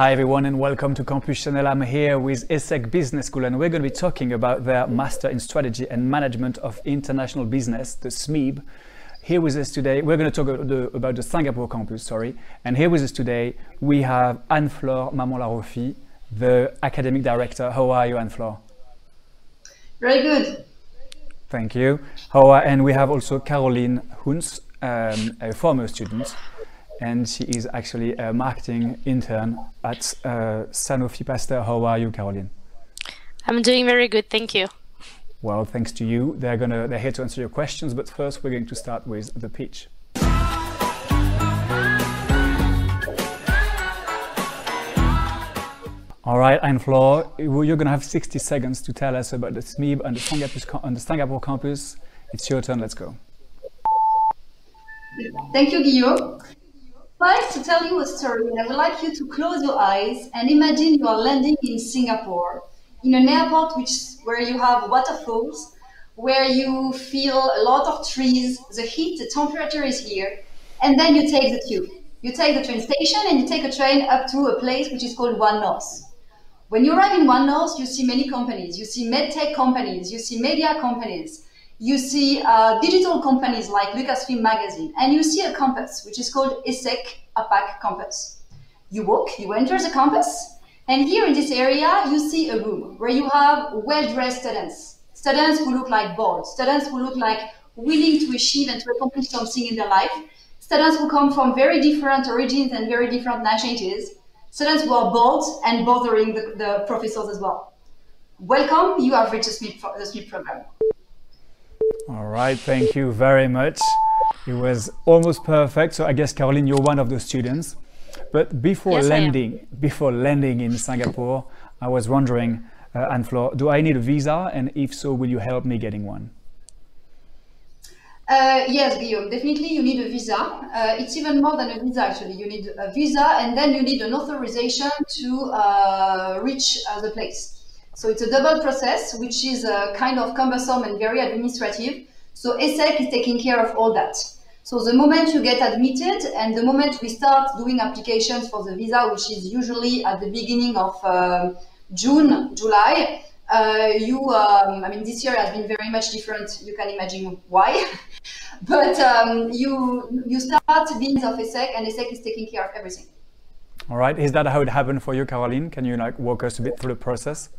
Hi everyone and welcome to Campus Channel. I'm here with ESSEC Business School and we're going to be talking about their Master in Strategy and Management of International Business, the SMIB. Here with us today, we're going to talk about the, about the Singapore campus, sorry. And here with us today, we have Anne-Flore Maman-Larraufie, the Academic Director. How are you, Anne-Flore? Very good. Thank you. How are, and we have also Caroline Huns, um, a former student and she is actually a marketing intern at uh, Sanofi Pasteur. How are you, Caroline? I'm doing very good, thank you. Well, thanks to you. They're gonna they're here to answer your questions, but first we're going to start with the pitch. All right, Anne-Flore, you're going to have 60 seconds to tell us about the SMIB and the Singapore, and the Singapore campus. It's your turn, let's go. Thank you, Guillaume like to tell you a story, and I would like you to close your eyes and imagine you are landing in Singapore, in an airport which where you have waterfalls, where you feel a lot of trees, the heat, the temperature is here, and then you take the tube. You take the train station and you take a train up to a place which is called One North. When you arrive in One North, you see many companies. You see medtech companies, you see media companies, you see uh, digital companies like Lucasfilm Magazine, and you see a campus, which is called ESSEC APAC campus. You walk, you enter the campus, and here in this area, you see a room where you have well-dressed students, students who look like bold, students who look like willing to achieve and to accomplish something in their life, students who come from very different origins and very different nationalities, students who are bold and bothering the, the professors as well. Welcome, you have reached the SMIB, the SMIB program. All right, thank you very much. It was almost perfect. So I guess Caroline, you're one of the students. But before yes, landing, before landing in Singapore, I was wondering, uh, Anne-Flore, do I need a visa? And if so, will you help me getting one? Uh, yes, Guillaume, definitely you need a visa. Uh, it's even more than a visa, actually. You need a visa and then you need an authorization to uh, reach uh, the place. So it's a double process, which is uh, kind of cumbersome and very administrative. So ESSEC is taking care of all that. So the moment you get admitted and the moment we start doing applications for the visa, which is usually at the beginning of uh, June, July, uh, you, um, I mean, this year has been very much different. You can imagine why. but um, you you start being of ESSEC and ESSEC is taking care of everything. All right. Is that how it happened for you, Caroline? Can you like walk us a bit through the process?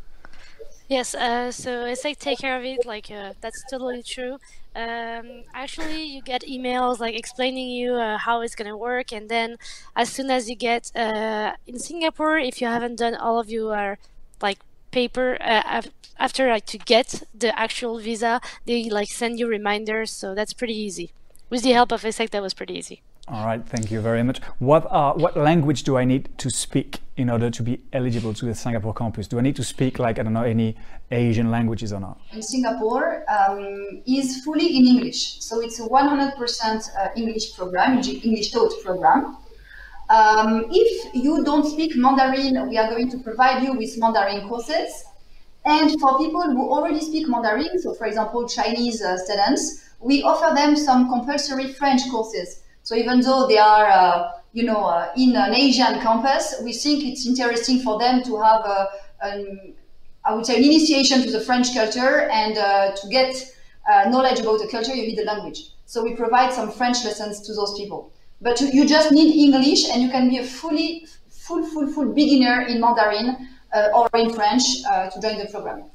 Yes, uh, so it's like take care of it. Like uh, that's totally true. Um, actually, you get emails like explaining you uh, how it's gonna work, and then as soon as you get uh, in Singapore, if you haven't done all of your like paper uh, after like to get the actual visa, they like send you reminders. So that's pretty easy. With the help of ESSEC, that was pretty easy. All right, thank you very much. What what language do I need to speak in order to be eligible to the Singapore campus? Do I need to speak like I don't know any Asian languages or not? In Singapore, um, is fully in English, so it's a 100% uh, English program, English taught program. Um, if you don't speak Mandarin, we are going to provide you with Mandarin courses. And for people who already speak Mandarin, so for example Chinese uh, students, we offer them some compulsory French courses. So even though they are, uh, you know, uh, in an Asian campus, we think it's interesting for them to have, a, an, I would say, an initiation to the French culture and uh, to get uh, knowledge about the culture, you need the language. So we provide some French lessons to those people. But you just need English and you can be a fully, full, full, full beginner in Mandarin uh, or in French uh, to join the program.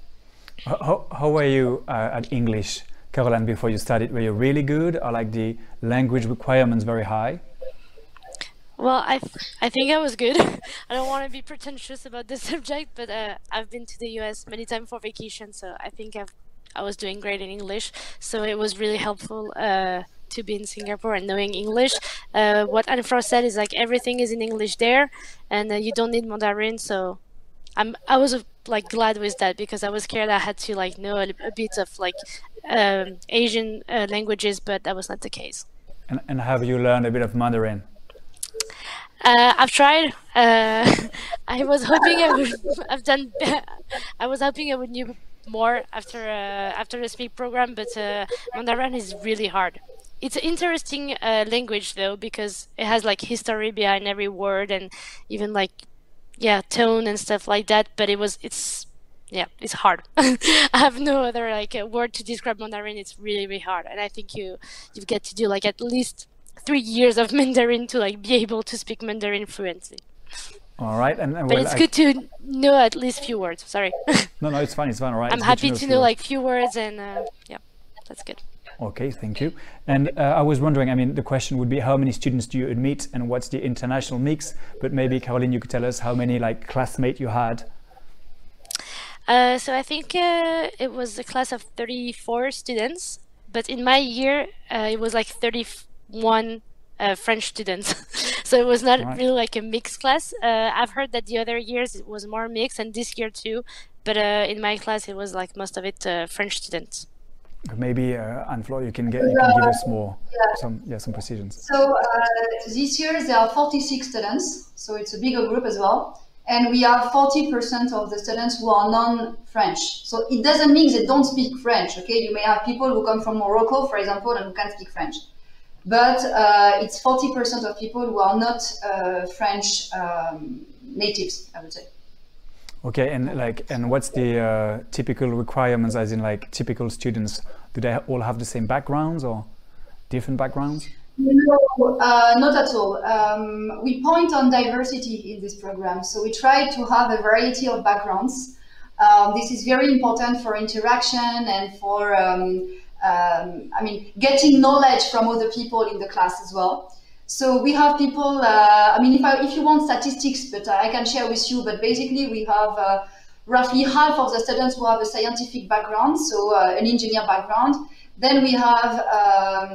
How, how are you at English? Caroline, before you started, were you really good or like the language requirements very high? Well, I, I think I was good. I don't want to be pretentious about this subject, but uh, I've been to the US many times for vacation, so I think I've, I was doing great in English. So it was really helpful uh, to be in Singapore and knowing English. Uh, what Anne-Flore said is like everything is in English there, and uh, you don't need Mandarin. So I'm I was like glad with that because I was scared I had to like know a, a bit of like um, Asian uh, languages, but that was not the case. And, and have you learned a bit of Mandarin? Uh, I've tried. Uh, I was hoping I would. I've done. I was hoping I would know more after uh, after the SMIB program, but uh, Mandarin is really hard. It's an interesting uh, language though because it has like history behind every word and even like yeah tone and stuff like that. But it was it's yeah it's hard. I have no other like word to describe Mandarin. It's really really hard, and I think you you get to do like at least three years of Mandarin to like be able to speak Mandarin fluently. All right, and, but it's I... good to know at least few words. Sorry. no, no, it's fine. It's fine. All right. I'm it's happy to know, to know like few words and uh, yeah, that's good. Okay, thank you. And uh, I was wondering, I mean, the question would be how many students do you admit and what's the international mix? But maybe Caroline, you could tell us how many like classmates you had. Uh, so I think uh, it was a class of 34 students, but in my year uh, it was like 31 uh, French students. so it was not right. really like a mixed class. Uh, I've heard that the other years it was more mixed, and this year too. But in my class it was like most of it French students. Maybe uh, Anne-Fleur, you can get you can give us more yeah. some yeah some precisions. So uh, this year there are 46 students, so it's a bigger group as well, and we have 40% of the students who are non-French. So it doesn't mean they don't speak French. Okay, you may have people who come from Morocco, for example, and who can speak French, but uh, it's 40% of people who are not uh, French um, natives, I would say. Okay, and like, and what's the uh, typical requirements, as in like typical students? Do they all have the same backgrounds or different backgrounds? No, uh, not at all. Um, we point on diversity in this program, so we try to have a variety of backgrounds. Um, this is very important for interaction and for, um, um I mean, getting knowledge from other people in the class as well. So we have people, uh, I mean, if, I, if you want statistics, but I can share with you, but basically we have uh, roughly half of the students who have a scientific background, so uh, an engineer background. Then we have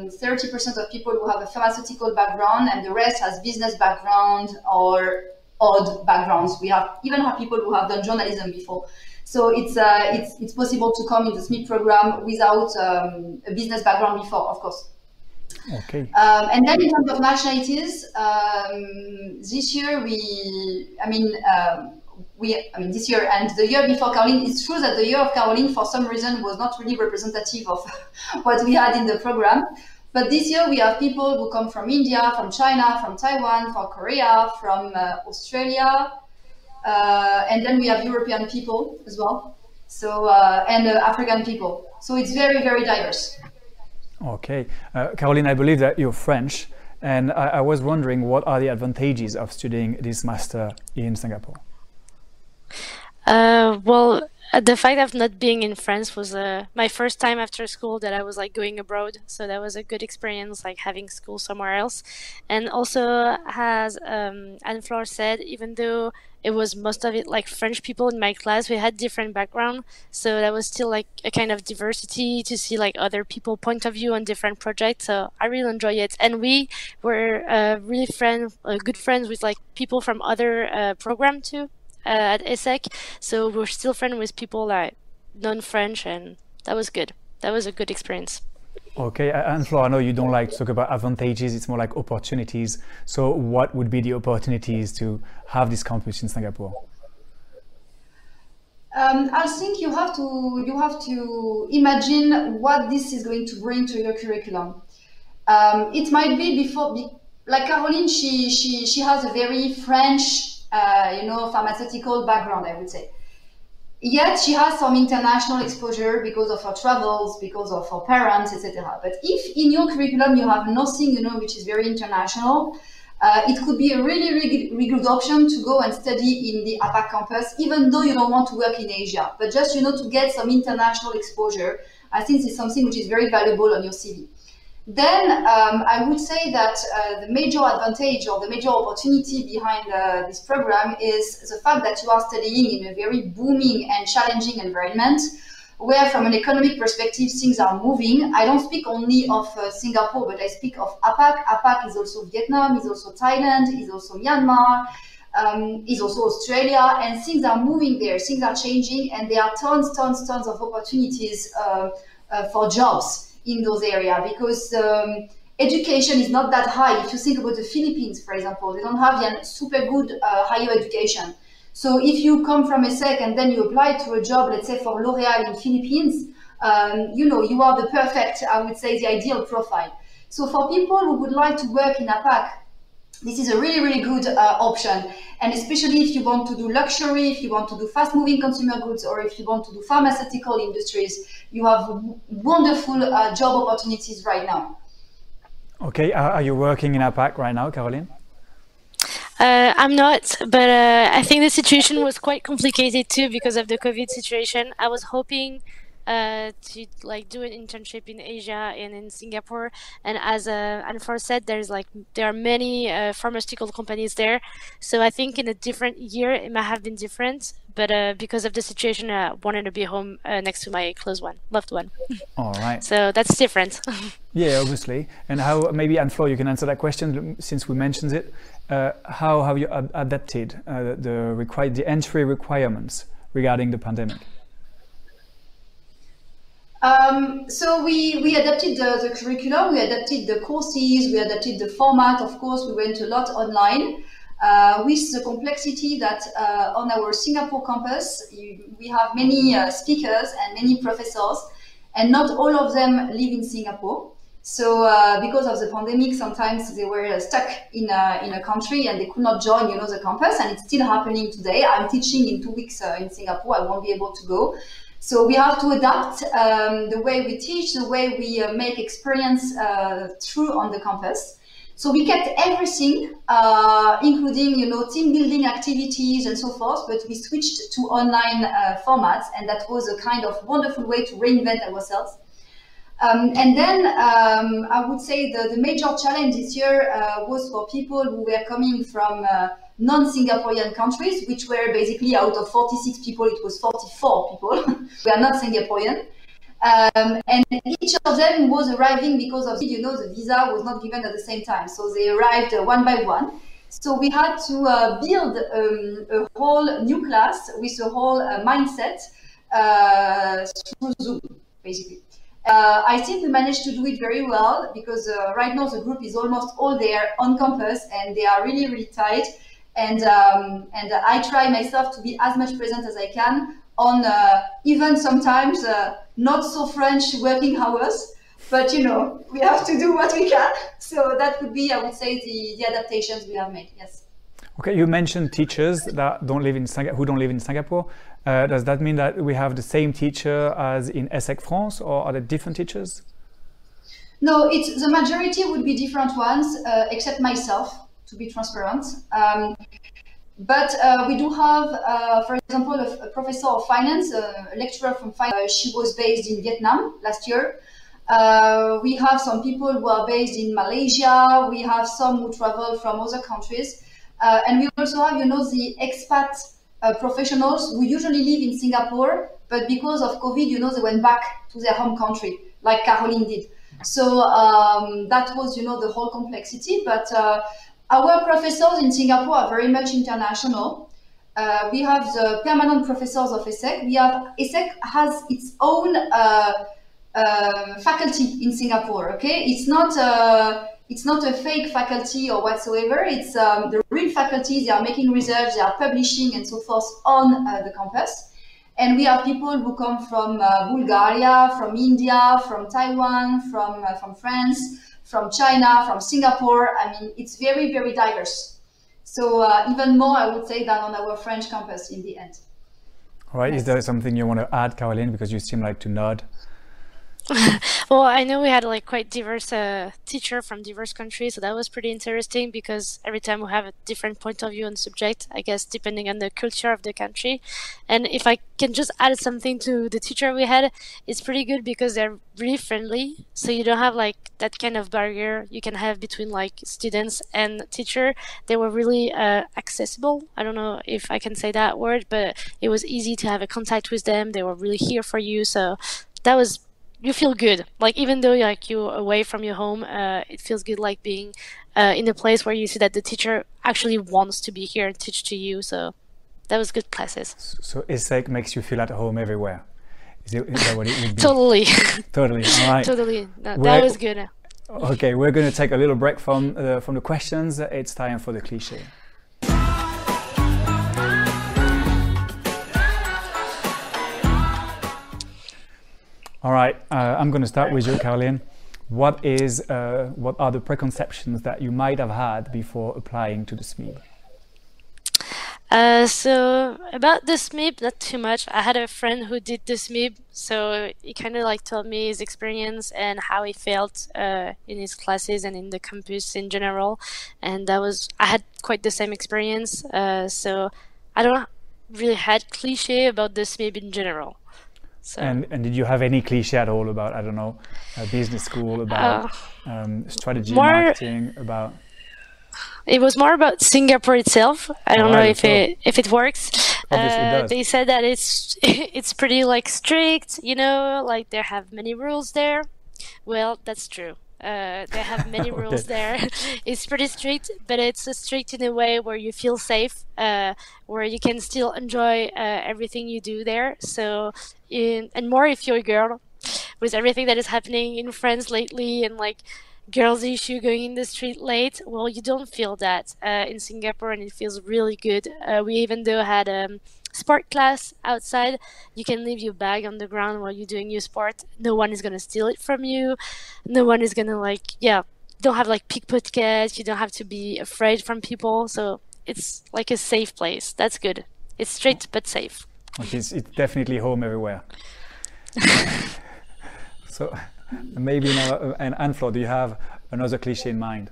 30% um, of people who have a pharmaceutical background and the rest has business background or odd backgrounds. We have even have people who have done journalism before. So it's, uh, it's, it's possible to come in the SMIB program without um, a business background before, of course. Okay. Um, and then in terms of nationalities, um, this year we, I mean, um, we, I mean, this year and the year before Caroline, it's true that the year of Caroline, for some reason, was not really representative of what we had in the program. But this year we have people who come from India, from China, from Taiwan, from Korea, from uh, Australia, uh, and then we have European people as well. So uh, and uh, African people. So it's very very diverse. Okay. Uh, Caroline, I believe that you're French, and I, I, was wondering what are the advantages of studying this master in Singapore? Uh, well, uh, the fact of not being in France was uh, my first time after school that I was like going abroad. So that was a good experience, like having school somewhere else. And also, as um, Anne-Fleur said, even though it was most of it like French people in my class, we had different background. So that was still like a kind of diversity to see like other people point of view on different projects. So I really enjoy it. And we were uh, really friend, uh, good friends with like people from other uh, program too uh, at ESSEC. So we're still friends with people like non-French, and that was good. That was a good experience. Okay, Anne-Flore, I know you don't like to talk about advantages, it's more like opportunities. So, what would be the opportunities to have this campus in Singapore? Um, I think you have to you have to imagine what this is going to bring to your curriculum. Um, it might be before, be, like Caroline, she she she has a very French uh, you know, pharmaceutical background, I would say. Yet she has some international exposure because of her travels, because of her parents, etc. But if in your curriculum you have nothing, you know, which is very international, uh, it could be a really, really, good option to go and study in the APAC campus, even though you don't want to work in Asia. But just, you know, to get some international exposure, I think it's something which is very valuable on your CV. Then um, I would say that uh, the major advantage or the major opportunity behind uh, this program is the fact that you are studying in a very booming and challenging environment where from an economic perspective things are moving. I don't speak only of uh, Singapore, but I speak of APAC. APAC is also Vietnam, is also Thailand, is also Myanmar, um, is also Australia, and things are moving there, things are changing, and there are tons, tons, tons of opportunities uh, uh, for jobs in those areas because um, education is not that high. If you think about the Philippines, for example, they don't have a super good uh, higher education. So if you come from ESSEC and then you apply to a job, let's say for L'Oreal in Philippines, um, you know, you are the perfect, I would say, the ideal profile. So for people who would like to work in APAC, this is a really, really good uh, option. And especially if you want to do luxury, if you want to do fast moving consumer goods, or if you want to do pharmaceutical industries, you have wonderful uh, job opportunities right now. Okay, are you working in APAC right now, Caroline? Uh, I'm not, but uh, I think the situation was quite complicated too because of the COVID situation. I was hoping uh, to like do an internship in Asia and in Singapore. And as uh, Anne-Fleur said, there's like there are many uh, pharmaceutical companies there. So I think in a different year it might have been different. But uh, because of the situation, I wanted to be home uh, next to my close one, loved one. All right. So that's different. yeah, obviously. And how maybe Anne-Fleur, you can answer that question since we mentioned it. Uh, how have you ad adapted uh, the require the entry requirements regarding the pandemic? Um, so we, we adapted the, the curriculum, we adapted the courses, we adapted the format. Of course, we went a lot online. Uh, with the complexity that uh, on our Singapore campus, you, we have many uh, speakers and many professors, and not all of them live in Singapore. So uh, because of the pandemic, sometimes they were stuck in a, in a country and they could not join, you know, the campus, and it's still happening today. I'm teaching in two weeks uh, in Singapore. I won't be able to go. So we have to adapt um, the way we teach, the way we uh, make experience through on the campus. So we kept everything, uh, including you know team building activities and so forth, but we switched to online uh, formats, and that was a kind of wonderful way to reinvent ourselves. Um, and then um, I would say the, the major challenge this year uh, was for people who were coming from uh, non-Singaporean countries, which were basically out of 46 people, it was 44 people we are not Singaporean. Um, and each of them was arriving because of, you know, the visa was not given at the same time. So they arrived uh, one by one. So we had to uh, build um, a whole new class with a whole uh, mindset uh, through Zoom, basically. Uh, I think we managed to do it very well because uh, right now the group is almost all there on campus and they are really, really tight. And, um, and I try myself to be as much present as I can on uh, even sometimes uh, not so French working hours. But you know, we have to do what we can. So that would be, I would say, the, the adaptations we have made. Yes. Okay, you mentioned teachers that don't live in Singapore, who don't live in Singapore. Uh, does that mean that we have the same teacher as in ESSEC France, or are there different teachers? No, it's the majority would be different ones, uh, except myself, to be transparent. Um, but uh, we do have, uh, for example, a, a, professor of finance, a lecturer from finance. Uh, she was based in Vietnam last year. Uh, we have some people who are based in Malaysia. We have some who travel from other countries. Uh, and we also have, you know, the expat uh, professionals who usually live in Singapore, but because of COVID, you know, they went back to their home country, like Caroline did. So um, that was, you know, the whole complexity. But our professors in Singapore are very much international. Uh, we have the permanent professors of ESSEC. We have ESSEC has its own uh, uh, faculty in Singapore. Okay, it's not a, uh, it's not a fake faculty or whatsoever. It's um, the real faculty. They are making research, they are publishing, and so forth on uh, the campus. And we have people who come from uh, Bulgaria, from India, from Taiwan, from from France from China, from Singapore. I mean, it's very, very diverse. So uh, even more, I would say, than on our French campus in the end. All right. Yes. Is there something you want to add, Caroline? Because you seem like to nod. well, I know we had like quite diverse uh, teacher from diverse countries, so that was pretty interesting because every time we have a different point of view on subject, I guess depending on the culture of the country. And if I can just add something to the teacher we had, it's pretty good because they're really friendly, so you don't have like that kind of barrier you can have between like students and teacher. They were really uh, accessible. I don't know if I can say that word, but it was easy to have a contact with them. They were really here for you, so that was you feel good. Like even though like you're away from your home, uh, it feels good like being uh, in a place where you see that the teacher actually wants to be here and teach to you. So that was good classes. So ESSEC makes you feel at home everywhere. Is, it, is that what it would be? totally. totally. All right. Totally. That, that was good. Okay, we're going to take a little break from uh, from the questions. It's time for the cliche. All right, uh, I'm going to start with you, Caroline. what is uh, what are the preconceptions that you might have had before applying to the SMIB? Uh, so about the SMIB, not too much. I had a friend who did the SMIB, so he kind of like told me his experience and how he felt uh, in his classes and in the campus in general, and that was I had quite the same experience. Uh, so I don't really had cliche about the SMIB in general. So. And and did you have any cliche at all about I don't know, business school about uh, um, strategy more, marketing about? It was more about Singapore itself. I don't know if it if it works. Uh, they said that it's it's pretty like strict, you know, like they have many rules there. Well, that's true. Uh, they have many rules there. it's pretty strict, but it's strict in a way where you feel safe, uh, where you can still enjoy uh, everything you do there. So, in, and more if you're a girl, with everything that is happening in France lately and like girls issue going in the street late. Well, you don't feel that uh, in Singapore, and it feels really good. Uh, we even though had um, sport class outside. You can leave your bag on the ground while you're doing your sport. No one is gonna steal it from you. No one is gonna like yeah. Don't have like pickpockets. You don't have to be afraid from people. So it's like a safe place. That's good. It's strict but safe. It's, it's definitely home everywhere. so maybe now, uh, and Anne-Flore, do you have another cliche in mind?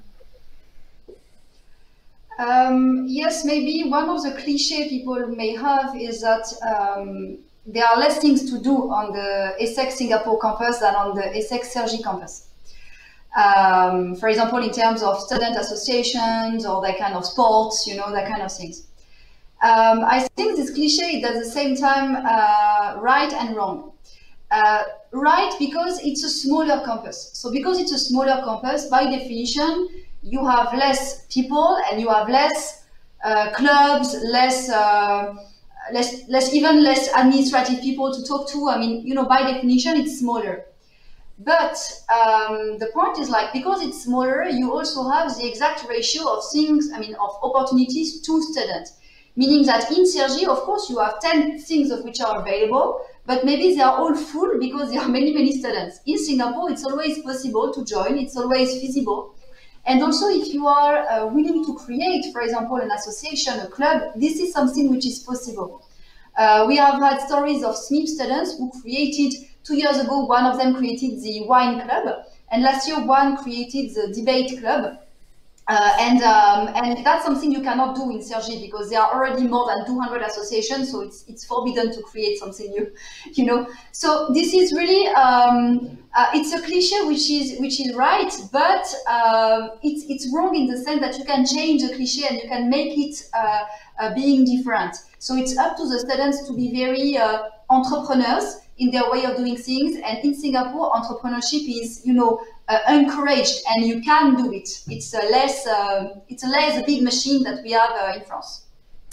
Um, yes, maybe one of the cliche people may have is that um, there are less things to do on the ESSEC Singapore campus than on the ESSEC Cergy campus. Um, for example, in terms of student associations or that kind of sports, you know, that kind of things. Um, I think this cliche is at the same time uh, right and wrong. Uh, right because it's a smaller campus. So because it's a smaller campus, by definition, you have less people and you have less uh, clubs, less, uh, less, less, even less administrative people to talk to. I mean, you know, by definition, it's smaller. But um, the point is like because it's smaller, you also have the exact ratio of things. I mean, of opportunities to students. Meaning that in Cergy, of course, you have 10 things of which are available, but maybe they are all full because there are many, many students. In Singapore, it's always possible to join. It's always feasible. And also, if you are uh, willing to create, for example, an association, a club, this is something which is possible. Uh, we have had stories of SMIB students who created, two years ago, one of them created the wine club, and last year, one created the debate club. Uh, and um, and that's something you cannot do in Cergy because there are already more than 200 associations, so it's it's forbidden to create something new, you know. So this is really um, uh, it's a cliche which is which is right, but um, it's it's wrong in the sense that you can change the cliche and you can make it uh, uh being different. So it's up to the students to be very uh, entrepreneurs in their way of doing things. And in Singapore, entrepreneurship is you know uh, encouraged and you can do it. It's a less uh, it's a less big machine that we have uh, in France.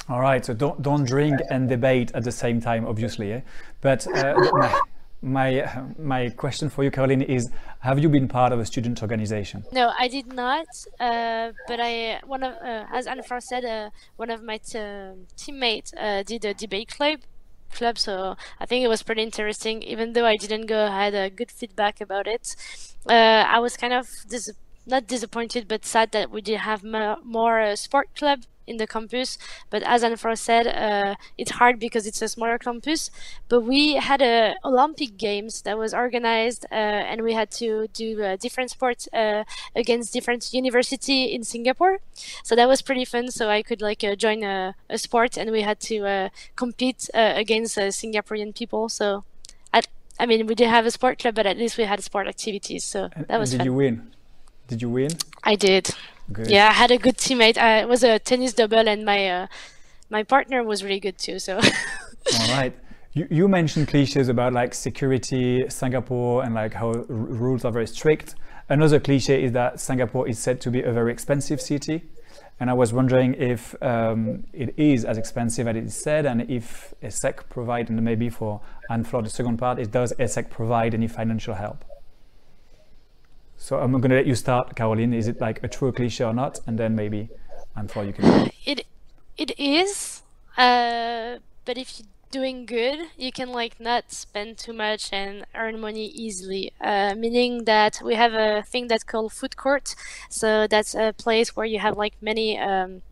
All right, so don't don't drink and debate at the same time, obviously. Eh? But uh, my, my my question for you, Caroline, is: Have you been part of a student organization? No, I did not. Uh, but I one of uh, as Anne-Flore said, one of my teammates did a debate club club so i think it was pretty interesting even though i didn't go I had a good feedback about it uh, I was kind of dis- not disappointed, but sad that we didn't have more, more uh, sport club in the campus. But as Anne-Flore said, uh, it's hard because it's a smaller campus. But we had a Olympic Games that was organized, uh, and we had to do uh, different sports uh, against different university in Singapore. So that was pretty fun. So I could like uh, join a, a, sport, and we had to compete against Singaporean people. So I mean, we did have a sport club, but at least we had sport activities, so that was did fun. you win? Did you win? I did. Good. Yeah, I had a good teammate. I, was a tennis double, and my uh, my partner was really good too. So. All right. You, you mentioned cliches about like security, Singapore, and like how rules are very strict. Another cliche is that Singapore is said to be a very expensive city. And I was wondering if um, it is as expensive as it is said, and if ESSEC provide, and maybe for Anne-Flore, the second part is does ESSEC provide any financial help? So I'm going to let you start, Caroline. Is it like a true cliche or not? And then maybe Anne-Flore, you can. It it is, uh, but if you doing good, you can like not spend too much and earn money easily. Uh, meaning that we have a thing that's called food court. So that's a place where you have like many um,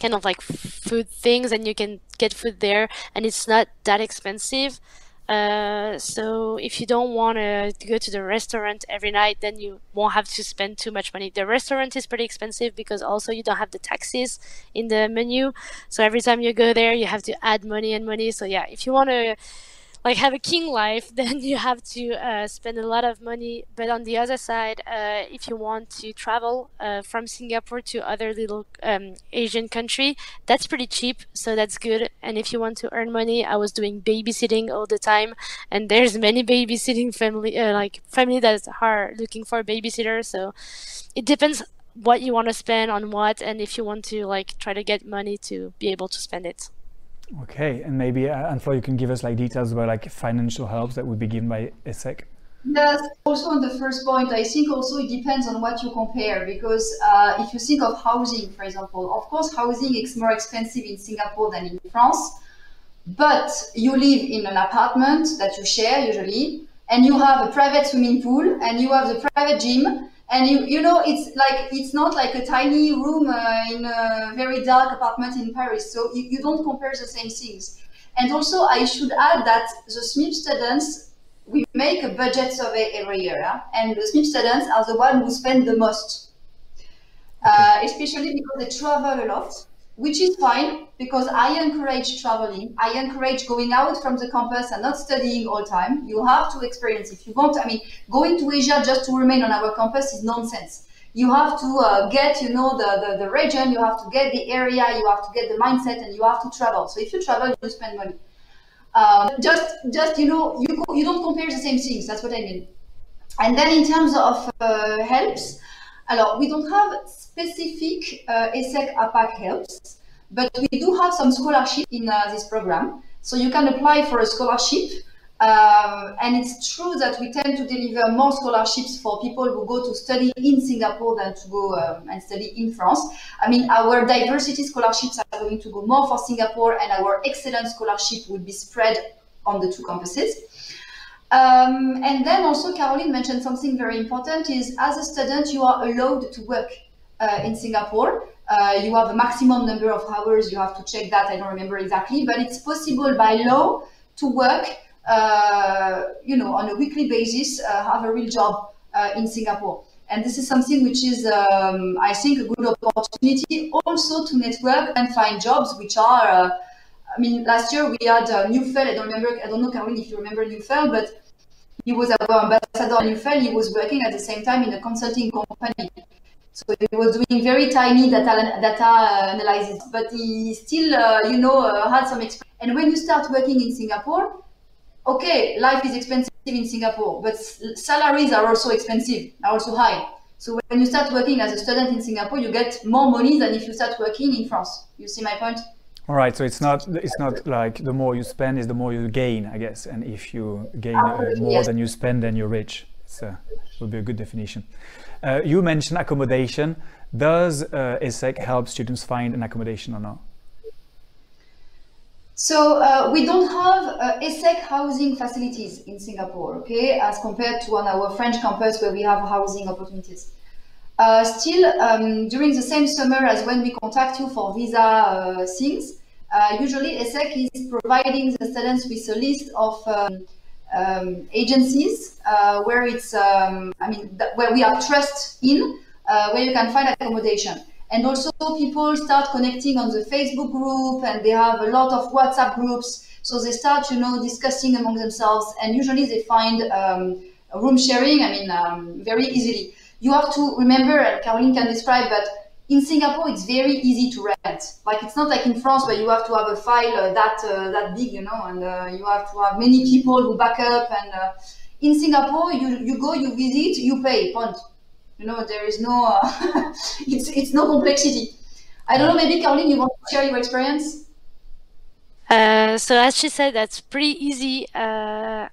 kind of like food things and you can get food there and it's not that expensive. Uh, so if you don't want to go to the restaurant every night, then you won't have to spend too much money. The restaurant is pretty expensive because also you don't have the taxes in the menu. So every time you go there, you have to add money and money. So yeah, if you want to like have a king life, then you have to uh, spend a lot of money. But on the other side, uh, if you want to travel uh, from Singapore to other little um, Asian country, that's pretty cheap, so that's good. And if you want to earn money, I was doing babysitting all the time, and there's many babysitting family uh, like family that are looking for a babysitter. So it depends what you want to spend on what, and if you want to like try to get money to be able to spend it. Okay, and maybe uh, Anne-Fleur, you can give us like details about like financial helps that would be given by ESSEC. Yes, also on the first point, I think also it depends on what you compare because uh, if you think of housing, for example, of course, housing is more expensive in Singapore than in France, but you live in an apartment that you share usually, and you have a private swimming pool, and you have the private gym, and you you know it's like it's not like a tiny room uh, in a very dark apartment in Paris. So you, you don't compare the same things. And also, I should add that the SMIB students we make a budget survey every year, huh? and the SMIB students are the ones who spend the most, uh, especially because they travel a lot which is fine because I encourage traveling. I encourage going out from the campus and not studying all time. You have to experience if you want. I mean, going to Asia just to remain on our campus is nonsense. You have to uh, get, you know, the, the, the region, you have to get the area, you have to get the mindset, and you have to travel. So if you travel, you spend money. Um, just, just you know, you you don't compare the same things. That's what I mean. And then in terms of uh, helps, alors we don't have specific uh, ESSEC APAC helps, but we do have some scholarship in uh, this program. So you can apply for a scholarship. Um, and it's true that we tend to deliver more scholarships for people who go to study in Singapore than to go um, and study in France. I mean, our diversity scholarships are going to go more for Singapore, and our excellence scholarship will be spread on the two campuses. Um, and then also Caroline mentioned something very important is as a student, you are allowed to work uh, in Singapore. Uh, you have a maximum number of hours. You have to check that. I don't remember exactly, but it's possible by law to work, uh, you know, on a weekly basis, have a real job in Singapore. And this is something which is, um, I think, a good opportunity also to network and find jobs which are. I mean, last year we had uh, Newfell. I don't remember. I don't know, Caroline, if you remember Newfell, but he was our ambassador in. He was working at the same time in a consulting company. So he was doing very tiny data, data analysis, but he still, uh, you know, uh, had some experience. And when you start working in Singapore, okay, life is expensive in Singapore, but salaries are also expensive, are also high. So when you start working as a student in Singapore, you get more money than if you start working in France. You see my point? All right, so it's not it's not like the more you spend is the more you gain, I guess. And if you gain uh, more yes. than you spend, then you're rich. So would be a good definition. Uh, you mentioned accommodation. Does uh, ESSEC help students find an accommodation or not? So uh, we don't have uh, ESSEC housing facilities in Singapore, okay, as compared to on our French campus where we have housing opportunities. Uh, still, um, during the same summer as when we contact you for visa uh, things, uh, usually ESSEC is providing the students with a list of um, um, agencies uh, where it's, um, I mean, where we have trust in, uh, where you can find accommodation. And also people start connecting on the Facebook group and they have a lot of WhatsApp groups. So they start, you know, discussing among themselves and usually they find um, room sharing, I mean, um, very easily. You have to remember, and Caroline can describe, but in Singapore, it's very easy to rent. Like it's not like in France where you have to have a file uh, that uh, that big, you know, and uh, you have to have many people who back up. And uh, in Singapore, you you go, you visit, you pay. Point. You know, there is no, uh, it's it's no complexity. I don't know. Maybe Caroline, you want to share your experience? Uh, so as she said, that's pretty easy. I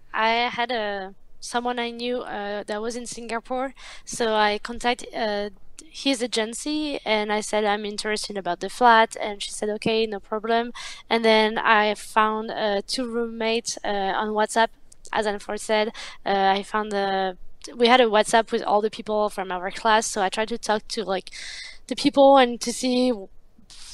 had a someone I knew that was in Singapore, so I contacted his agency and I said I'm interested about the flat. And she said okay no problem. And then I found uh, two roommates uh, on WhatsApp. As Anne said uh, I found the we had a WhatsApp with all the people from our class. So I tried to talk to like the people and to see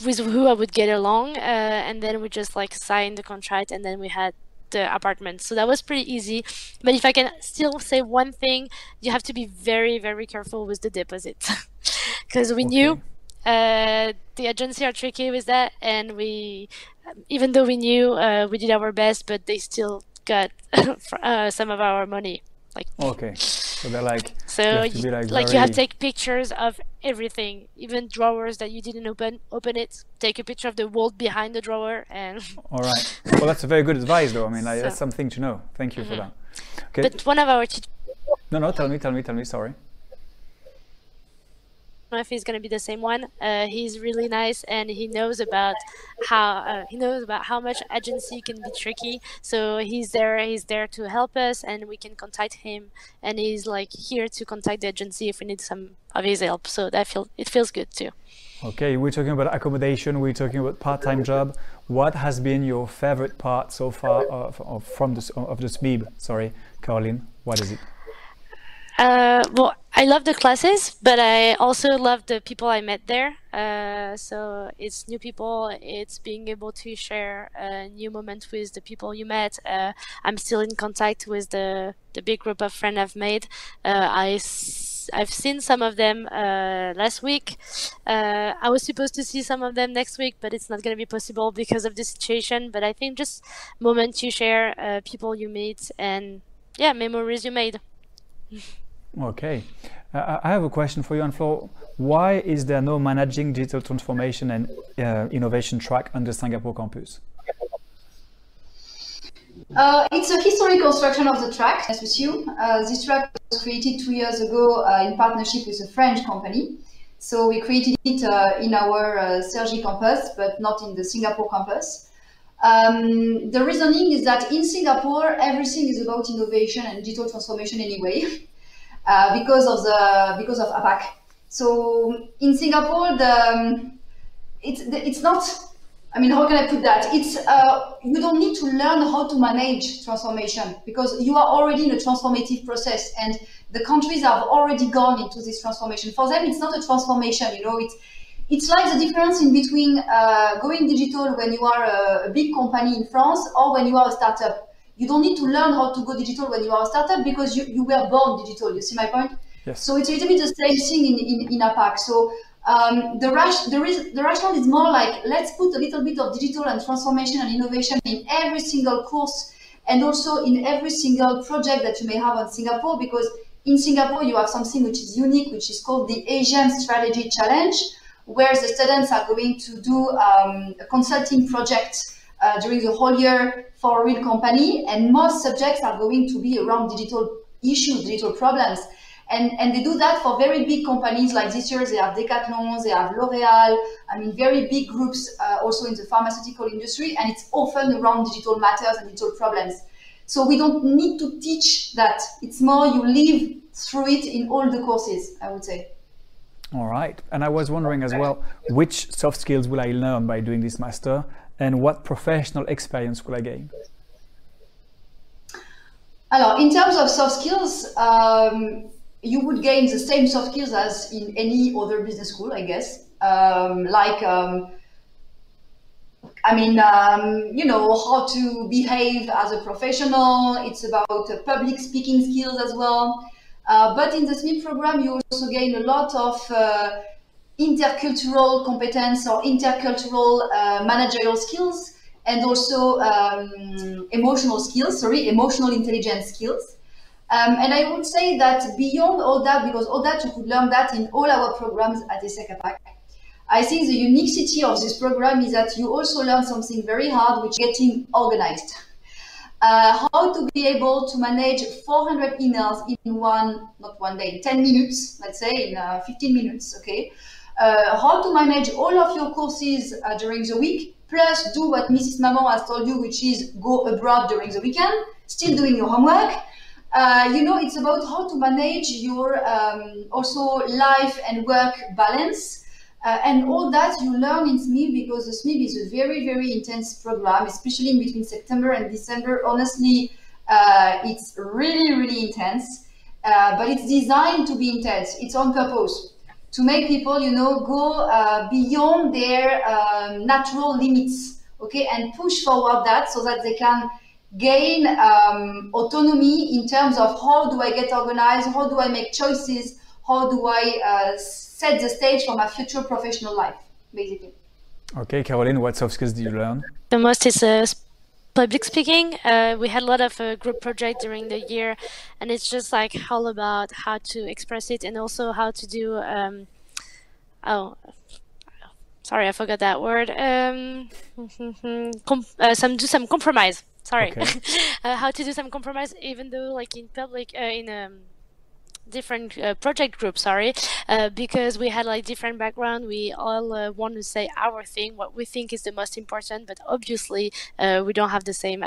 with who I would get along uh, and then we just like signed the contract and then we had the apartment. So that was pretty easy. But if I can still say one thing, you have to be very, very careful with the deposit. Because we okay. knew uh, the agency are tricky with that. And we, even though we knew, uh, we did our best, but they still got uh, some of our money. Like okay, so they're like so you, like, like very... you have to take pictures of everything, even drawers that you didn't open. Open it, take a picture of the wall behind the drawer, and. All right. Well, that's a very good advice, though. I mean, like, so, that's something to know. Thank you mm-hmm. for that. Okay. But one of our teachers. No, no. Tell me, tell me, tell me. Sorry know if he's going to be the same one. Uh, he's really nice and he knows about how uh, he knows about how much agency can be tricky. So he's there. He's there to help us, and we can contact him. And he's like here to contact the agency if we need some of his help. So that feel it feels good too. Okay, we're talking about accommodation. We're talking about part-time job. What has been your favorite part so far of, of from the of the SMIB? Sorry, Caroline. What is it? Uh, well, I love the classes, but I also love the people I met there. Uh, so it's new people. It's being able to share a new moment with the people you met. Uh, I'm still in contact with the the big group of friends I've made. Uh, I I've seen some of them uh, last week. Uh, I was supposed to see some of them next week, but it's not going to be possible because of the situation. But I think just moments you share, uh, people you meet, and yeah, memories you made. Okay. Uh, I have a question for you, Anne-Fleur. Why is there no managing digital transformation and uh, innovation track on the Singapore campus? Uh, it's a historic construction of the track, as with you. This track was created two years ago uh, in partnership with a French company. So we created it uh, in our uh, Cergy campus, but not in the Singapore campus. Um, the reasoning is that in Singapore, everything is about innovation and digital transformation anyway. Uh, because of the because of APAC. So in Singapore, the um, it's it's not. I mean, how can I put that? It's uh, you don't need to learn how to manage transformation because you are already in a transformative process, and the countries have already gone into this transformation. For them, it's not a transformation. You know, it's it's like the difference in between uh, going digital when you are a, a, big company in France or when you are a startup you don't need to learn how to go digital when you are a startup because you, you were born digital. You see my point? Yes. So it's a little bit the same thing in, in, in APAC. So um, the, rash, the, res- the rationale is more like let's put a little bit of digital and transformation and innovation in every single course and also in every single project that you may have on Singapore because in Singapore you have something which is unique, which is called the Asian Strategy Challenge, where the students are going to do um, a consulting project uh, during the whole year for a real company, and most subjects are going to be around digital issues, digital problems. And, and they do that for very big companies like this year they have Decathlon, they have L'Oreal, I mean very big groups uh, also in the pharmaceutical industry and it's often around digital matters and digital problems. So we don't need to teach that. It's more you live through it in all the courses, I would say. All right. And I was wondering as well, which soft skills will I learn by doing this master? And what professional experience will I gain? Alors, in terms of soft skills, um, you would gain the same soft skills as in any other business school, I guess. Um, like, um, I mean, um, you know, how to behave as a professional. It's about uh, public speaking skills as well. Uh, but in the SMIB program, you also gain a lot of uh, intercultural competence or intercultural uh, managerial skills and also um, emotional skills, sorry, emotional intelligence skills. Um, and I would say that beyond all that, because all that you could learn that in all our programs at APAC, I think the uniquity of this program is that you also learn something very hard, which is getting organized. Uh, how to be able to manage 400 emails in one, not one day, 10 minutes, let's say in uh, 15 minutes, okay? Uh, how to manage all of your courses uh, during the week, plus do what Mrs. Maman has told you, which is go abroad during the weekend, still doing your homework. uh, you know, it's about how to manage your um, also life and work balance. Uh, and all that you learn in SMIB because the SMIB is a very, very intense program, especially in between September and December. Honestly, uh, it's really, really intense, uh, but it's designed to be intense. It's on purpose to make people, you know, go uh, beyond their um, natural limits, okay, and push forward that so that they can gain um, autonomy in terms of how do I get organized, how do I make choices, how do I uh, set the stage for my future professional life, basically. Okay, Caroline, what soft skills did you learn? The most is uh, public speaking. Uh, we had a lot of uh, group projects during the year, and it's just like all about how to express it and also how to do. Um, oh, sorry, I forgot that word. Um, uh, some do some compromise sorry okay. uh, how to do some compromise even though like in public uh, in um, different uh, project groups sorry uh, because we had like different background. We all uh, want to say our thing what we think is the most important but obviously uh, we don't have the same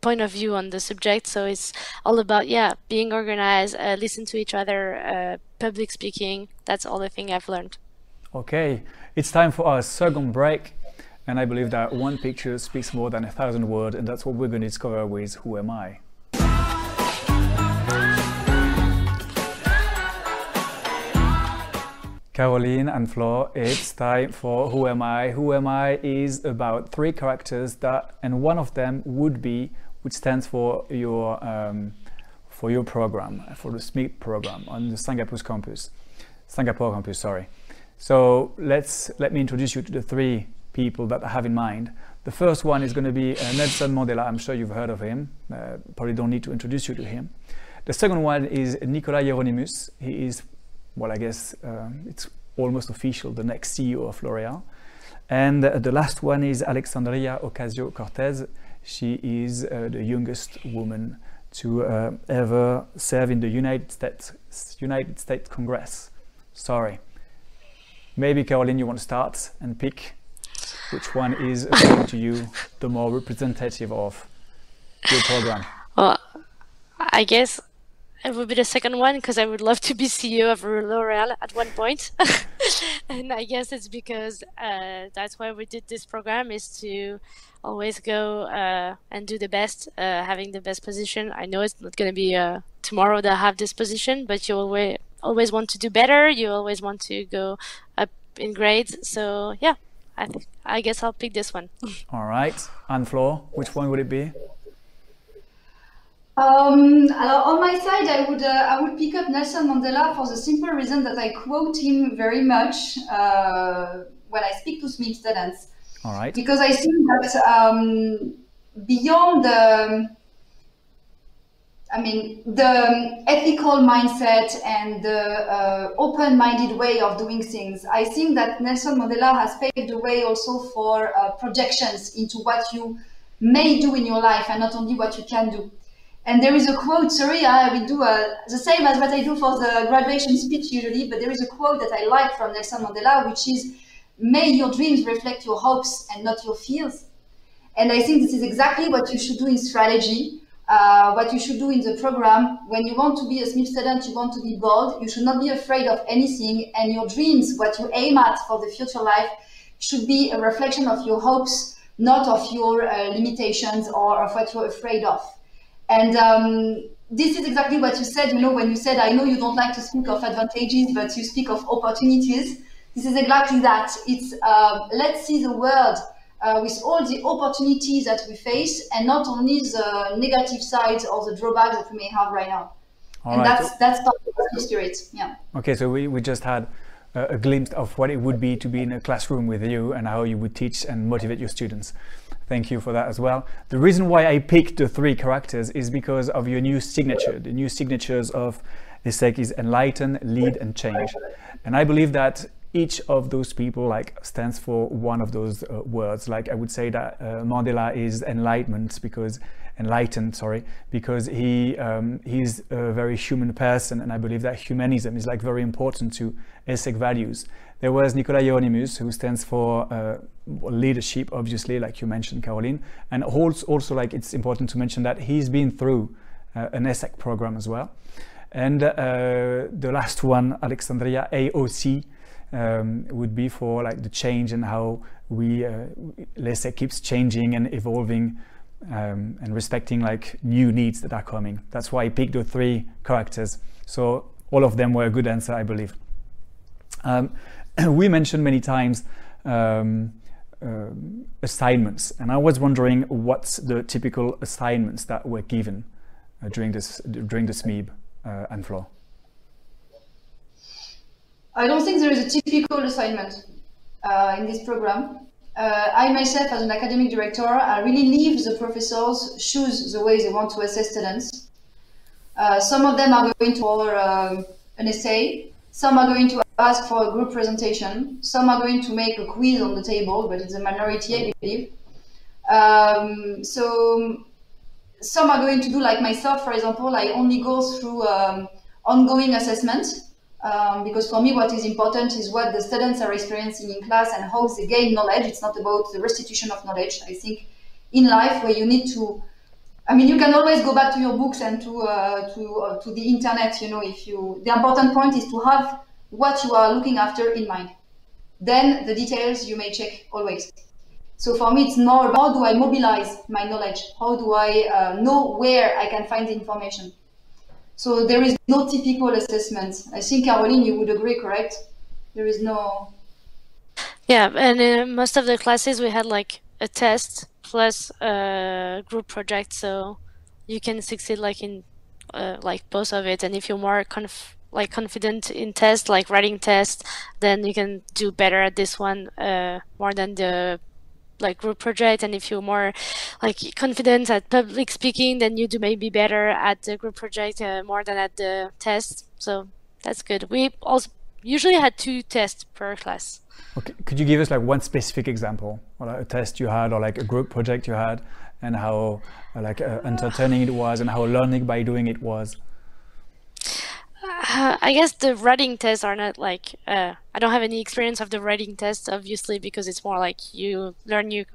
point of view on the subject. So it's all about yeah being organized listen to each other public speaking. That's all the thing i've learned. Okay. It's time for our second break. And I believe that one picture speaks more than a thousand words, and that's what we're going to discover with Who Am I? Caroline and Flo, it's time for Who Am I? Who Am I is about three characters that, and one of them would be, which stands for your um, for your program, for the SMIB program on the Singapore campus, Singapore campus. Sorry. So let's let me introduce you to the three people that I have in mind. The first one is going to be uh, Nelson Mandela. I'm sure you've heard of him. Uh, probably don't need to introduce you to him. The second one is Nicolas Hieronimus. He is, well, I guess uh, it's almost official, the next CEO of L'Oréal. And uh, the last one is Alexandria Ocasio-Cortez. She is uh, the youngest woman to uh, ever serve in the United States United States Congress. Sorry. Maybe Caroline, you want to start and pick which one is, according to you, the more representative of your program? Well, I guess it would be the second one because I would love to be CEO of L'Oreal at one point. and I guess it's because uh, that's why we did this program is to always go uh, and do the best, uh, having the best position. I know it's not going to be uh, tomorrow that I have this position, but you always always want to do better. You always want to go up in grades. So yeah, I, I guess I'll pick this one. All right. And Flo, which one would it be? Um, on my side, I would uh, I would pick up Nelson Mandela for the simple reason that I quote him very much uh, when I speak to SMIB students. All right. Because I think that um, beyond the I mean, the ethical mindset and the uh, open-minded way of doing things. I think that Nelson Mandela has paved the way also for uh, projections into what you may do in your life and not only what you can do. And there is a quote, sorry, I will do uh, the same as what I do for the graduation speech usually, but there is a quote that I like from Nelson Mandela, which is, may your dreams reflect your hopes and not your fears. And I think this is exactly what you should do in strategy uh, what you should do in the program. When you want to be a SMIB student, you want to be bold. You should not be afraid of anything. And your dreams, what you aim at for the future life, should be a reflection of your hopes, not of your uh, limitations or of what you're afraid of. And um, this is exactly what you said, you know, when you said, I know you don't like to speak of advantages, but you speak of opportunities. This is exactly that. It's uh, let's see the world uh, with all the opportunities that we face and not only the negative sides or the drawbacks that we may have right now. All and right. that's that's part of the spirit. Yeah. Okay, so we, we just had a, a glimpse of what it would be to be in a classroom with you and how you would teach and motivate your students. Thank you for that as well. The reason why I picked the three characters is because of your new signature. The new signatures of ESSEC is enlighten, lead, and change. And I believe that each of those people like stands for one of those uh, words. Like I would say that uh, Mandela is enlightenment because enlightened, sorry, because he um, he's a very human person, and I believe that humanism is like very important to ESSEC values. There was Nicolas Hieronimus, who stands for uh, leadership, obviously, like you mentioned, Caroline, and also, also like it's important to mention that he's been through uh, an ESSEC program as well. And uh, the last one, Alexandria AOC, um, would be for like the change and how we, uh, L'ESSEC keeps changing and evolving um, and respecting like new needs that are coming. That's why I picked the three characters. So all of them were a good answer, I believe. Um, we mentioned many times um, uh, assignments, and I was wondering what's the typical assignments that were given uh, during this during the SMIB uh, and Flo. I don't think there is a typical assignment uh, in this program. Uh, I myself, as an academic director, I really leave the professors choose the way they want to assess students. Uh, some of them are going to for um, an essay, some are going to ask for a group presentation, some are going to make a quiz on the table, but it's a minority, I believe. Um, so some are going to do like myself, for example, I only go through um, ongoing assessment um, because for me what is important is what the students are experiencing in class and how they gain knowledge. It's not about the restitution of knowledge. I think in life where you need to, I mean, you can always go back to your books and to uh, to uh, to the internet. You know, if you the important point is to have what you are looking after in mind. Then the details you may check always. So for me, it's more how do I mobilize my knowledge? How do I uh, know where I can find the information? So there is no typical assessment. I think, Caroline, you would agree, correct? There is no. Yeah, and in most of the classes we had like a test plus a group project, so you can succeed like in uh, like both of it. And if you're more conf- like confident in tests, like writing tests, then you can do better at this one uh, more than the like group project. And if you're more like confident at public speaking then you do maybe better at the group project uh, more than at the test. So that's good. We also usually had two tests per class. Okay. Could you give us like one specific example or like a test you had or like a group project you had and how like uh, entertaining it was and how learning by doing it was uh, I guess the writing tests are not like uh, I don't have any experience of the writing tests, obviously, because it's more like you learn you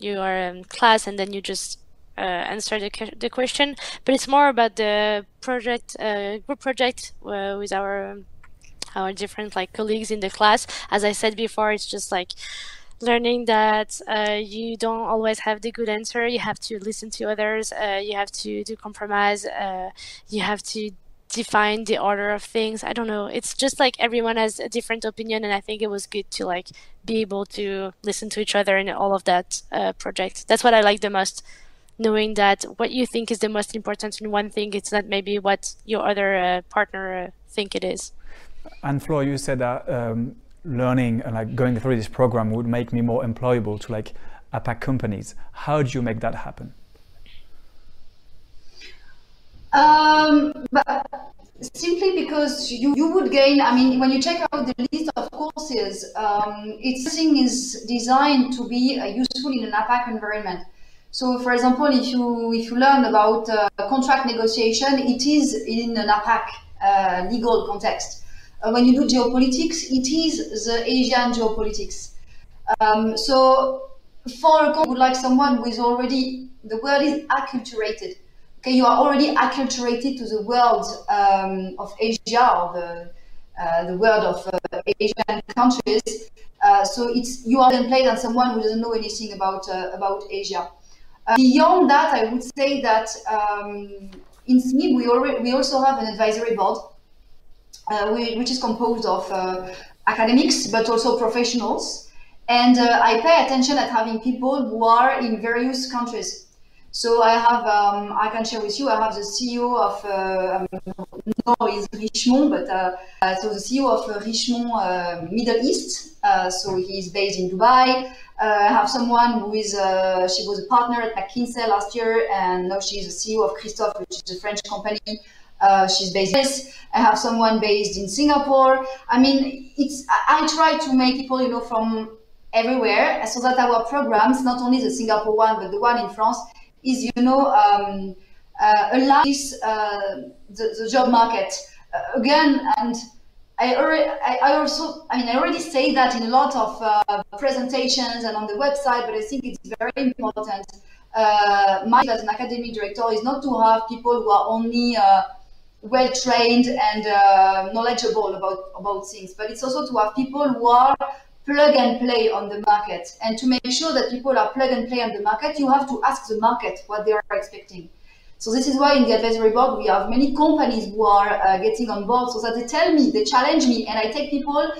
you are in class and then you just uh, answer the the question. But it's more about the project uh, group project uh, with our our different like colleagues in the class. As I said before, it's just like learning that uh, you don't always have the good answer. You have to listen to others. Uh, you have to do compromise. Uh, you have to define the order of things. I don't know. It's just like everyone has a different opinion, and I think it was good to like be able to listen to each other in all of that uh, project. That's what I like the most. Knowing that what you think is the most important in one thing, it's not maybe what your other uh, partner uh, think it is. And Flo, you said that um, learning and like going through this program would make me more employable to like APAC companies. How do you make that happen? Um, but simply because you, you would gain, I mean, when you check out the list of courses, um, it's thing is designed to be uh, useful in an APAC environment. So, for example, if you if you learn about uh, contract negotiation, it is in an APAC uh, legal context. Uh, when you do geopolitics, it is the Asian geopolitics. Um, so, for a company like someone who is already the world is acculturated okay, you are already acculturated to the world um, of Asia or the uh, the world of uh, Asian countries. Uh, so it's you are then played on someone who doesn't know anything about uh, about Asia. Uh, beyond that, I would say that um, in SMIB we already we also have an advisory board, uh, which is composed of academics but also professionals. And I pay attention at having people who are in various countries. So I have, um, I can share with you, I have the CEO of, uh, um, no, is Richemont, but uh, uh, so the CEO of uh, Richemont uh, Middle East. So he's based in Dubai. I have someone who is, she was a partner at McKinsey last year, and now she's the CEO of Christofle, which is a French company. she's based. In I have someone based in Singapore. I mean, it's. I, I try to make people, you know, from everywhere, so that our programs, not only the Singapore one, but the one in France, is, you know, um, uh, aligns uh, the, the job market. Uh, again, and I, already, I, I, also, I mean, I already say that in a lot of uh, presentations and on the website, but I think it's very important. uh, my as an academic director is not to have people who are only uh, well trained and knowledgeable about about things, but it's also to have people who are plug and play on the market. And to make sure that people are plug and play on the market, you have to ask the market what they are expecting. So this is why in the advisory board we have many companies who are uh, getting on board, so that they tell me, they challenge me, and I take people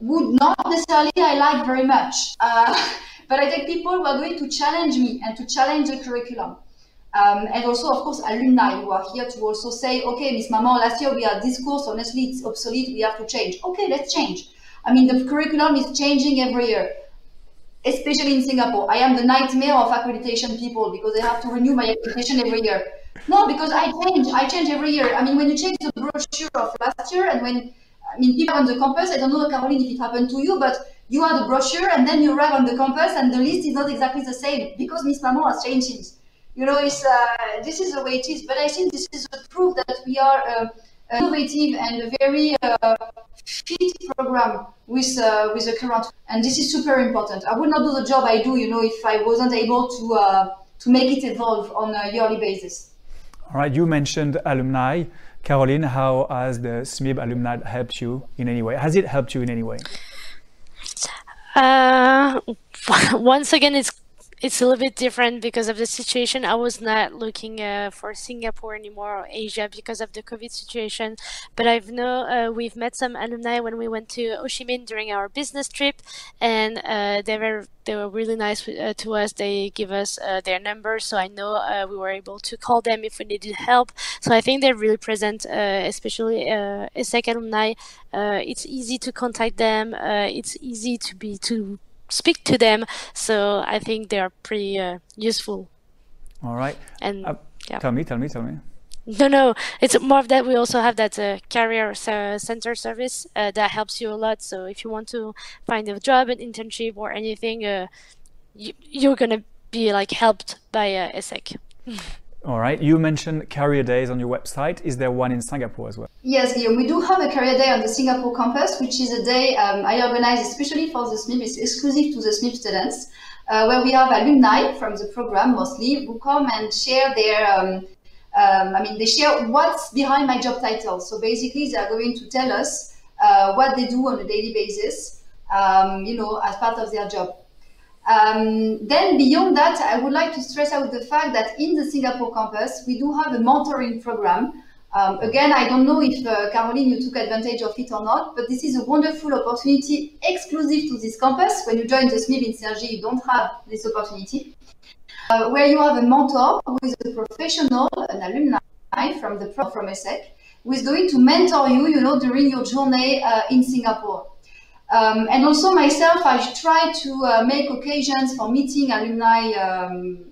would not necessarily I like very much. Uh, but I take people who are going to challenge me and to challenge the curriculum. Um, and also, of course, alumni who are here to also say, okay, Miss Maman, last year we had this course, honestly, it's obsolete, we have to change. Okay, let's change. I mean, the curriculum is changing every year, especially in Singapore. I am the nightmare of accreditation people because they have to renew my accreditation every year. No, because I change, I change every year. I mean, when you change the brochure of last year and when, I mean, people on the campus, I don't know, Caroline, if it happened to you, but you have the brochure and then you arrive on the campus and the list is not exactly the same because Miss Maman has changed things. You know, it's, uh, this is the way it is. But I think this is a proof that we are uh, innovative and very uh, fit program with uh, with the current. And this is super important. I would not do the job I do, you know, if I wasn't able to uh, to make it evolve on a yearly basis. All right, you mentioned alumni. Caroline, how has the SMIB alumni helped you in any way? Has it helped you in any way? Uh, once again, it's it's a little bit different because of the situation. I was not looking uh, for Singapore anymore or Asia because of the COVID situation. But I've know uh, we've met some alumni when we went to Ho Chi Minh during our business trip, and uh, they were they were really nice uh, to us. They give us uh, their numbers, so I know uh, we were able to call them if we needed help. So I think they're really present, especially uh, alumni. it's easy to contact them. it's easy to be to speak to them. So I think they are pretty uh, useful. All right. And uh, yeah. tell me, tell me, tell me. No, no, it's more of that. We also have that uh, career center service uh, that helps you a lot. So if you want to find a job, an internship, or anything, uh, you, you're gonna be like helped by uh, ESSEC. All right. You mentioned career days on your website. Is there one in Singapore as well? Yes, Guillaume. We do have a career day on the Singapore campus, which is a day um, I organize especially for the SMIB. It's exclusive to the SMIB students, uh, where we have alumni from the program mostly who come and share their. Um, um, I mean, they share what's behind my job title. So basically, they are going to tell us uh, what they do on a daily basis, um, you know, as part of their job. Um, then beyond that, I would like to stress out the fact that in the Singapore campus, we do have a mentoring program. Um, again, I don't know if uh, Caroline, you took advantage of it or not, but this is a wonderful opportunity exclusive to this campus. When you join the SMIB in Cergy, you don't have this opportunity. Uh, where you have a mentor who is a professional, an alumni from the Pro from ESSEC, who is going to mentor you, you know, during your journey uh, in Singapore. Um, and also myself, I try to uh, make occasions for meeting alumni. Um,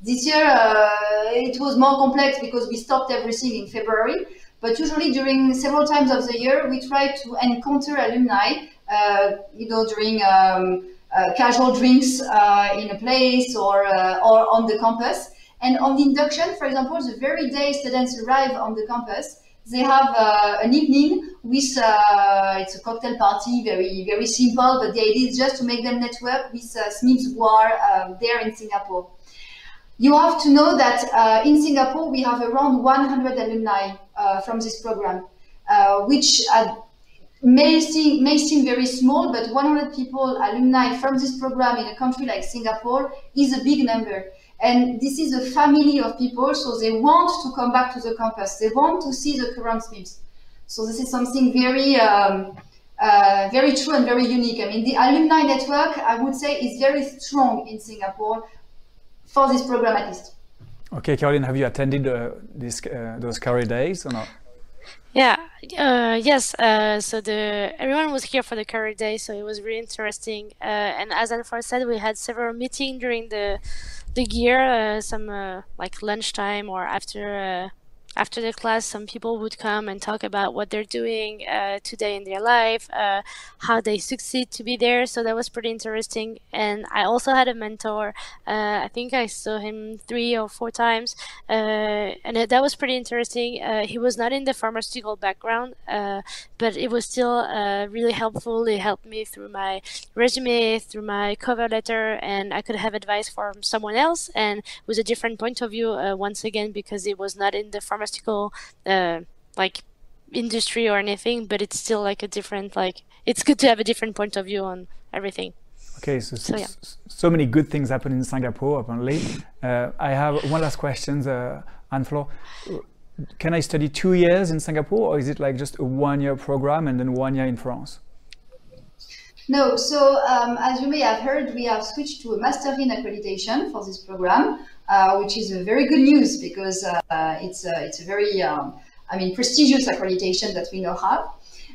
this year uh, it was more complex because we stopped everything in February. But usually during several times of the year, we try to encounter alumni, uh, you know, during um, uh, casual drinks uh, in a place or, uh, or on the campus. And on the induction, for example, the very day students arrive on the campus, they have uh, an evening with uh, it's a cocktail party, very very simple, but the idea is just to make them network with uh, SMIBs who are um, there in Singapore. You have to know that uh, in Singapore we have around 100 alumni uh, from this program, uh, which may seem may seem very small, but 100 people alumni from this program in a country like Singapore is a big number. And this is a family of people, so they want to come back to the campus. They want to see the current SMIBs. So this is something very, um, uh, very true and very unique. I mean, the alumni network, I would say, is very strong in Singapore for this program at least. Okay, Caroline, have you attended uh, this, uh, those career days or not? Yeah, uh, yes. Uh, so the everyone was here for the career day, so it was really interesting. Uh, and as Alfred said, we had several meetings during the the gear, uh, some uh, like lunchtime or after uh, after the class, some people would come and talk about what they're doing uh, today in their life, uh, how they succeed to be there. So that was pretty interesting. And I also had a mentor. Uh, I think I saw him three or four times, uh, and that was pretty interesting. Uh, he was not in the pharmaceutical background, uh, but it was still really helpful. It helped me through my resume, through my cover letter, and I could have advice from someone else and with a different point of view once again because it was not in the pharmaceutical pharmaceutical uh, like industry or anything, but it's still like a different like it's good to have a different point of view on everything. Okay, so so, yeah. so many good things happen in Singapore apparently. Uh, I have one last question, uh, Anne-Flore. Can I study two years in Singapore, or is it like just a one-year program and then one year in France? No, so um, as you may have heard, we have switched to a Master in Accreditation for this program, uh, which is a very good news because uh, it's, a, it's a very, um, I mean, prestigious accreditation that we now have.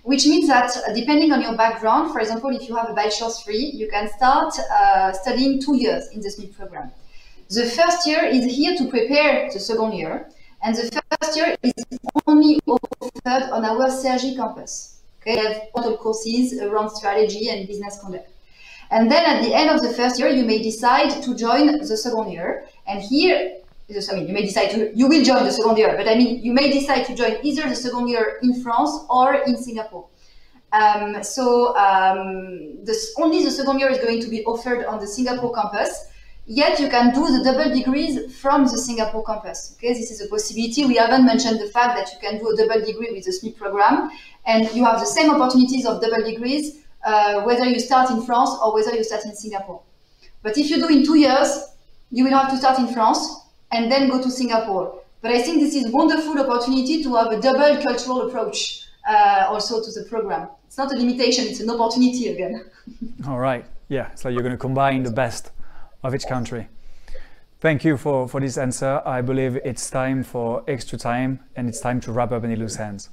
Which means that uh, depending on your background, for example, if you have a bachelor's degree, you can start uh, studying two years in the SMIB program. The first year is here to prepare the second year, and the first year is only offered on our Cergy campus. Okay, we have total courses around strategy and business conduct. And then at the end of the first year, you may decide to join the second year. And here, I mean, you may decide to, you will join the second year, but I mean, you may decide to join either the second year in France or in Singapore. Um, so um, this, only the second year is going to be offered on the Singapore campus. Yet you can do the double degrees from the Singapore campus. Okay, this is a possibility. We haven't mentioned the fact that you can do a double degree with the SMIB program, and you have the same opportunities of double degrees uh, whether you start in France or whether you start in Singapore. But if you do in two years, you will have to start in France and then go to Singapore. But I think this is wonderful opportunity to have a double cultural approach uh, also to the program. It's not a limitation, it's an opportunity again. All right. Yeah, so you're going to combine the best of each country. Thank you for, for this answer. I believe it's time for extra time and it's time to wrap up any loose ends.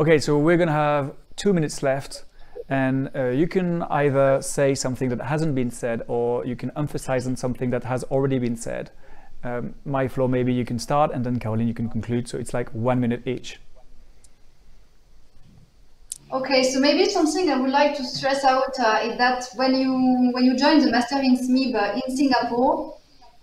Okay, so we're going to have two minutes left and uh, you can either say something that hasn't been said or you can emphasize on something that has already been said. Um, Marie-Fleur, maybe you can start and then Caroline, you can conclude. So it's like one minute each. Okay, so maybe something I would like to stress out uh, is that when you when you join the Master in SMIB uh, in Singapore,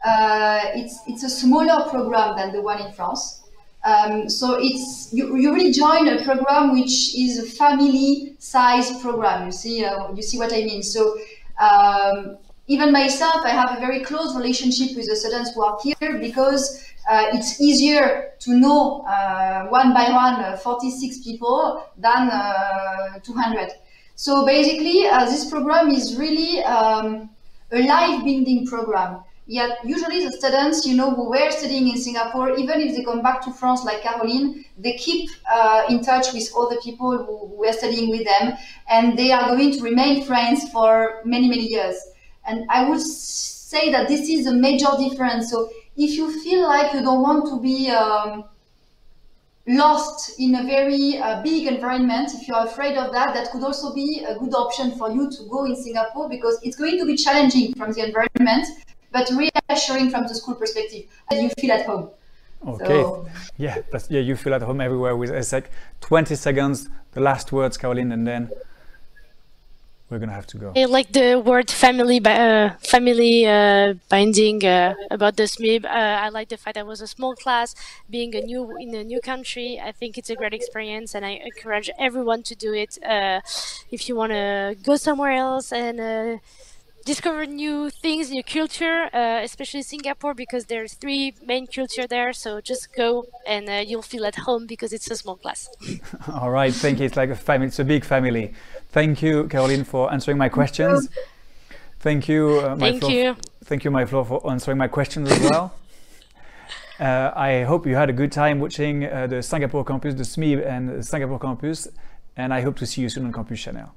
uh, it's it's a smaller program than the one in France. Um, so it's you, you really join a program which is a family size program. You see, uh, you see what I mean. So um, even myself, I have a very close relationship with the students who are here because uh, it's easier to know uh, one by one uh, 46 people than uh, 200. So basically, uh, this program is really um, a life building program. Yet usually the students, you know, who were studying in Singapore, even if they come back to France like Caroline, they keep uh, in touch with other people who, who were studying with them, and they are going to remain friends for many, many years. And I would say that this is a major difference. So if you feel like you don't want to be um, lost in a very uh, big environment, if you're afraid of that, that could also be a good option for you to go in Singapore because it's going to be challenging from the environment, but reassuring from the school perspective that you feel at home. Okay. So. Yeah, but yeah, you feel at home everywhere with ESSEC. 20 seconds, the last words, Caroline, and then we're gonna have to go. I like the word family, uh, family uh, binding uh, about the SMIB. Uh, I like the fact that it was a small class, being a new in a new country. I think it's a great experience, and I encourage everyone to do it. Uh, if you want to go somewhere else and uh, discover new things, new culture, uh, especially Singapore because there's three main culture there. So just go and uh, you'll feel at home because it's a small class. All right, thank you. It's like a family. It's a big family. Thank you, Caroline, for answering my questions. Thank you, uh, Thank Flo, you. Thank you, Marie-Fleur, for answering my questions as well. Uh, I hope you had a good time watching uh, the Singapore campus, the SMIB and the Singapore campus, and I hope to see you soon on Campus Chanel.